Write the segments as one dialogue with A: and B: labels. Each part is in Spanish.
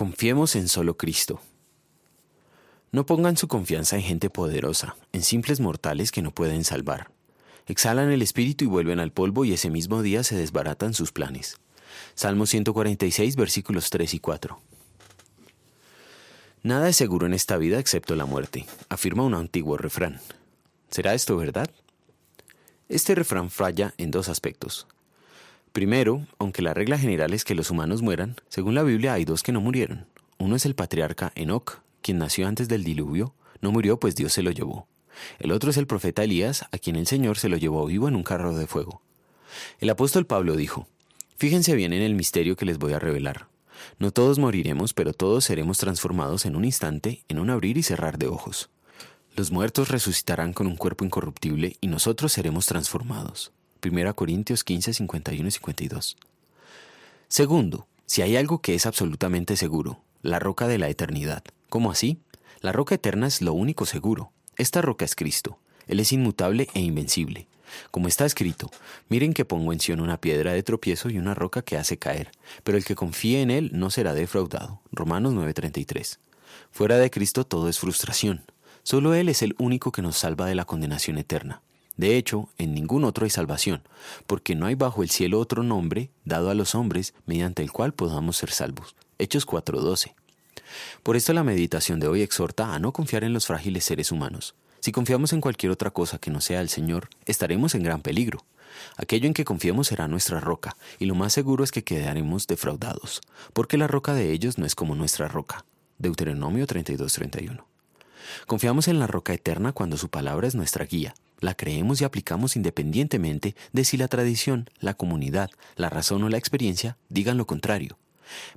A: Confiemos en solo Cristo. No pongan su confianza en gente poderosa, en simples mortales que no pueden salvar. Exhalan el espíritu y vuelven al polvo y ese mismo día se desbaratan sus planes. Salmo 146, versículos 3 y 4. Nada es seguro en esta vida excepto la muerte, afirma un antiguo refrán. ¿Será esto verdad? Este refrán falla en dos aspectos. Primero, aunque la regla general es que los humanos mueran, según la Biblia hay dos que no murieron. Uno es el patriarca Enoch, quien nació antes del diluvio, no murió pues Dios se lo llevó. El otro es el profeta Elías, a quien el Señor se lo llevó vivo en un carro de fuego. El apóstol Pablo dijo, Fíjense bien en el misterio que les voy a revelar. No todos moriremos, pero todos seremos transformados en un instante, en un abrir y cerrar de ojos. Los muertos resucitarán con un cuerpo incorruptible y nosotros seremos transformados. 1 Corintios 15, 51 y 52. Segundo, si hay algo que es absolutamente seguro, la roca de la eternidad. ¿Cómo así? La roca eterna es lo único seguro. Esta roca es Cristo. Él es inmutable e invencible. Como está escrito, miren que pongo en Sion una piedra de tropiezo y una roca que hace caer, pero el que confíe en él no será defraudado. Romanos 9:33. Fuera de Cristo todo es frustración. Solo Él es el único que nos salva de la condenación eterna. De hecho, en ningún otro hay salvación, porque no hay bajo el cielo otro nombre dado a los hombres mediante el cual podamos ser salvos. Hechos 4:12. Por esto la meditación de hoy exhorta a no confiar en los frágiles seres humanos. Si confiamos en cualquier otra cosa que no sea el Señor, estaremos en gran peligro. Aquello en que confiemos será nuestra roca, y lo más seguro es que quedaremos defraudados, porque la roca de ellos no es como nuestra roca. Deuteronomio 32:31. Confiamos en la roca eterna cuando su palabra es nuestra guía. La creemos y aplicamos independientemente de si la tradición, la comunidad, la razón o la experiencia digan lo contrario.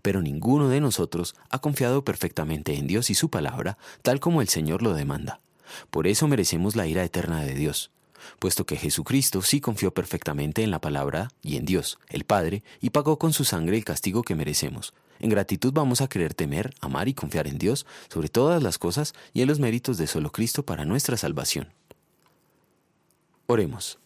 A: Pero ninguno de nosotros ha confiado perfectamente en Dios y su palabra, tal como el Señor lo demanda. Por eso merecemos la ira eterna de Dios, puesto que Jesucristo sí confió perfectamente en la palabra y en Dios, el Padre, y pagó con su sangre el castigo que merecemos. En gratitud vamos a querer temer, amar y confiar en Dios sobre todas las cosas y en los méritos de solo Cristo para nuestra salvación. Oremos.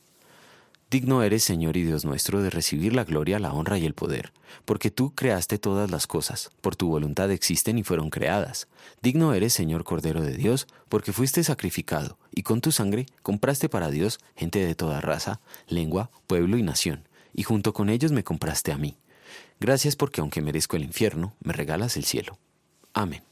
A: Digno eres, Señor y Dios nuestro, de recibir la gloria, la honra y el poder, porque tú creaste todas las cosas, por tu voluntad existen y fueron creadas. Digno eres, Señor Cordero de Dios, porque fuiste sacrificado, y con tu sangre compraste para Dios gente de toda raza, lengua, pueblo y nación, y junto con ellos me compraste a mí. Gracias porque aunque merezco el infierno, me regalas el cielo. Amén.